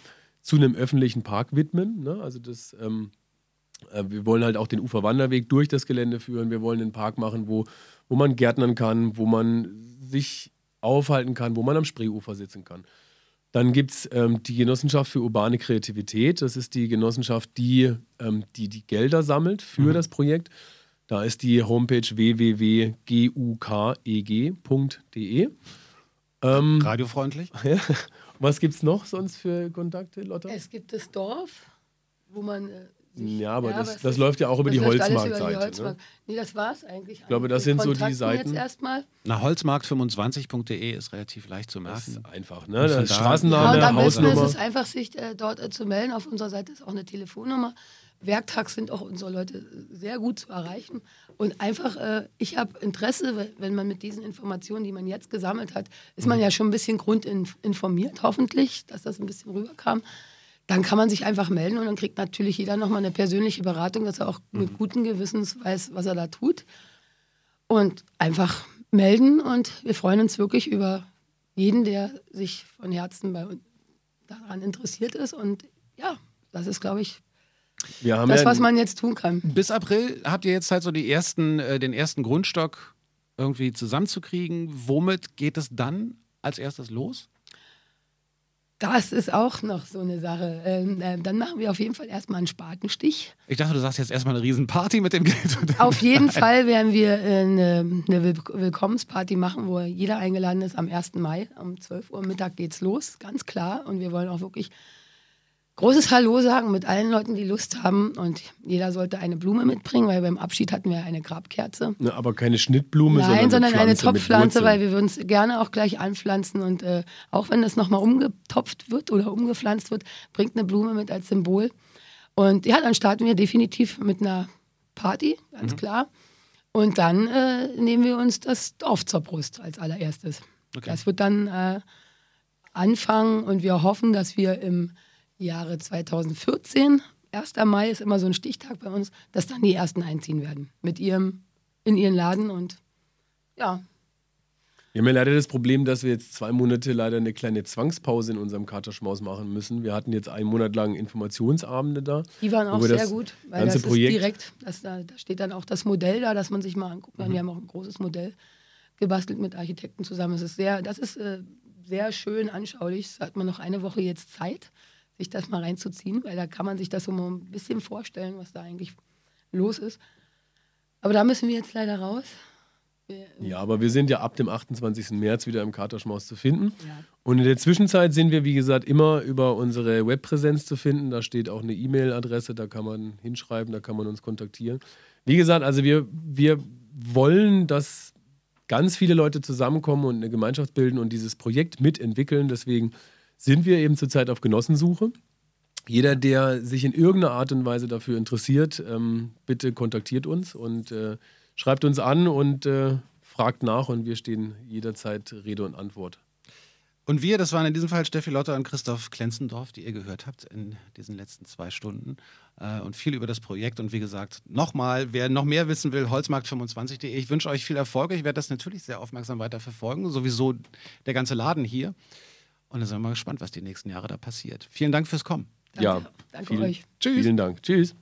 zu einem öffentlichen Park widmen. Ne? Also das, ähm, äh, wir wollen halt auch den Uferwanderweg durch das Gelände führen. Wir wollen einen Park machen, wo, wo man gärtnern kann, wo man sich aufhalten kann, wo man am Spreeufer sitzen kann. Dann gibt es ähm, die Genossenschaft für urbane Kreativität. Das ist die Genossenschaft, die ähm, die, die Gelder sammelt für mhm. das Projekt. Da ist die Homepage www.gukeg.de. Ähm, Radiofreundlich. Was gibt es noch sonst für Kontakte, Lotta? Es gibt das Dorf, wo man. Äh, ja, aber ja, das, das läuft ja auch über die Holzmarktseite. Holzmarkt. Ne? Nee, das war es eigentlich. Ich glaube, das sind so die Seiten. Jetzt erstmal. Na, holzmarkt25.de ist relativ leicht zu merken. Das ist einfach, ne? Das Straßenname, ja, und am besten ist es einfach, sich äh, dort äh, zu melden. Auf unserer Seite ist auch eine Telefonnummer. Werktags sind auch unsere Leute sehr gut zu erreichen. Und einfach, äh, ich habe Interesse, wenn man mit diesen Informationen, die man jetzt gesammelt hat, ist man mhm. ja schon ein bisschen grundinformiert, hoffentlich, dass das ein bisschen rüberkam. Dann kann man sich einfach melden und dann kriegt natürlich jeder nochmal eine persönliche Beratung, dass er auch mit mhm. gutem Gewissens weiß, was er da tut. Und einfach melden und wir freuen uns wirklich über jeden, der sich von Herzen bei uns daran interessiert ist. Und ja, das ist, glaube ich, das, ja was man jetzt tun kann. Bis April habt ihr jetzt halt so die ersten, äh, den ersten Grundstock irgendwie zusammenzukriegen. Womit geht es dann als erstes los? Das ist auch noch so eine Sache. Ähm, äh, dann machen wir auf jeden Fall erstmal einen Spatenstich. Ich dachte, du sagst jetzt erstmal eine Riesenparty mit dem Geld. Auf jeden Fall werden wir äh, eine, eine, Willkommensparty machen, wo jeder eingeladen ist am 1. Mai. Um 12 Uhr Mittag geht's los, ganz klar. Und wir wollen auch wirklich großes Hallo sagen mit allen Leuten, die Lust haben. Und jeder sollte eine Blume mitbringen, weil beim Abschied hatten wir eine Grabkerze. Na, aber keine Schnittblume, Nein, sondern, sondern eine Topfpflanze, weil wir würden es gerne auch gleich anpflanzen. Und äh, auch wenn das nochmal umgetopft wird oder umgepflanzt wird, bringt eine Blume mit als Symbol. Und ja, dann starten wir definitiv mit einer Party, ganz mhm. klar. Und dann äh, nehmen wir uns das Dorf zur Brust als allererstes. Okay. Das wird dann äh, anfangen und wir hoffen, dass wir im Jahre 2014, 1. Mai ist immer so ein Stichtag bei uns, dass dann die ersten einziehen werden mit ihrem, in ihren Laden und ja. Wir haben ja leider das Problem, dass wir jetzt zwei Monate leider eine kleine Zwangspause in unserem Katerschmaus machen müssen. Wir hatten jetzt einen Monat lang Informationsabende da. Die waren auch sehr gut, weil das Projekt ist direkt, das, da, da, steht dann auch das Modell da, dass man sich mal angucken kann. Mhm. Wir haben auch ein großes Modell gebastelt mit Architekten zusammen. Es ist sehr, das ist äh, sehr schön anschaulich. Da hat man noch eine Woche jetzt Zeit sich das mal reinzuziehen, weil da kann man sich das so mal ein bisschen vorstellen, was da eigentlich los ist. Aber da müssen wir jetzt leider raus. Wir, ja, aber wir sind ja ab dem 28. März wieder im Katerschmaus zu finden. Ja. Und in der Zwischenzeit sind wir, wie gesagt, immer über unsere Webpräsenz zu finden. Da steht auch eine E-Mail-Adresse, da kann man hinschreiben, da kann man uns kontaktieren. Wie gesagt, also wir, wir wollen, dass ganz viele Leute zusammenkommen und eine Gemeinschaft bilden und dieses Projekt mitentwickeln. Deswegen sind wir eben zurzeit auf Genossensuche. Jeder, der sich in irgendeiner Art und Weise dafür interessiert, ähm, bitte kontaktiert uns und äh, schreibt uns an und äh, fragt nach und wir stehen jederzeit Rede und Antwort. Und wir, das waren in diesem Fall Steffi Lotter und Christoph Klenzendorf, die ihr gehört habt in diesen letzten zwei Stunden. Äh, und viel über das Projekt. Und wie gesagt, nochmal, wer noch mehr wissen will, holzmarkt25.de. Ich wünsche euch viel Erfolg. Ich werde das natürlich sehr aufmerksam weiter verfolgen. Sowieso der ganze Laden hier. Und dann sind wir mal gespannt, was die nächsten Jahre da passiert. Vielen Dank fürs Kommen. Danke. Ja, Danke vielen, euch. Tschüss. Vielen Dank. Tschüss.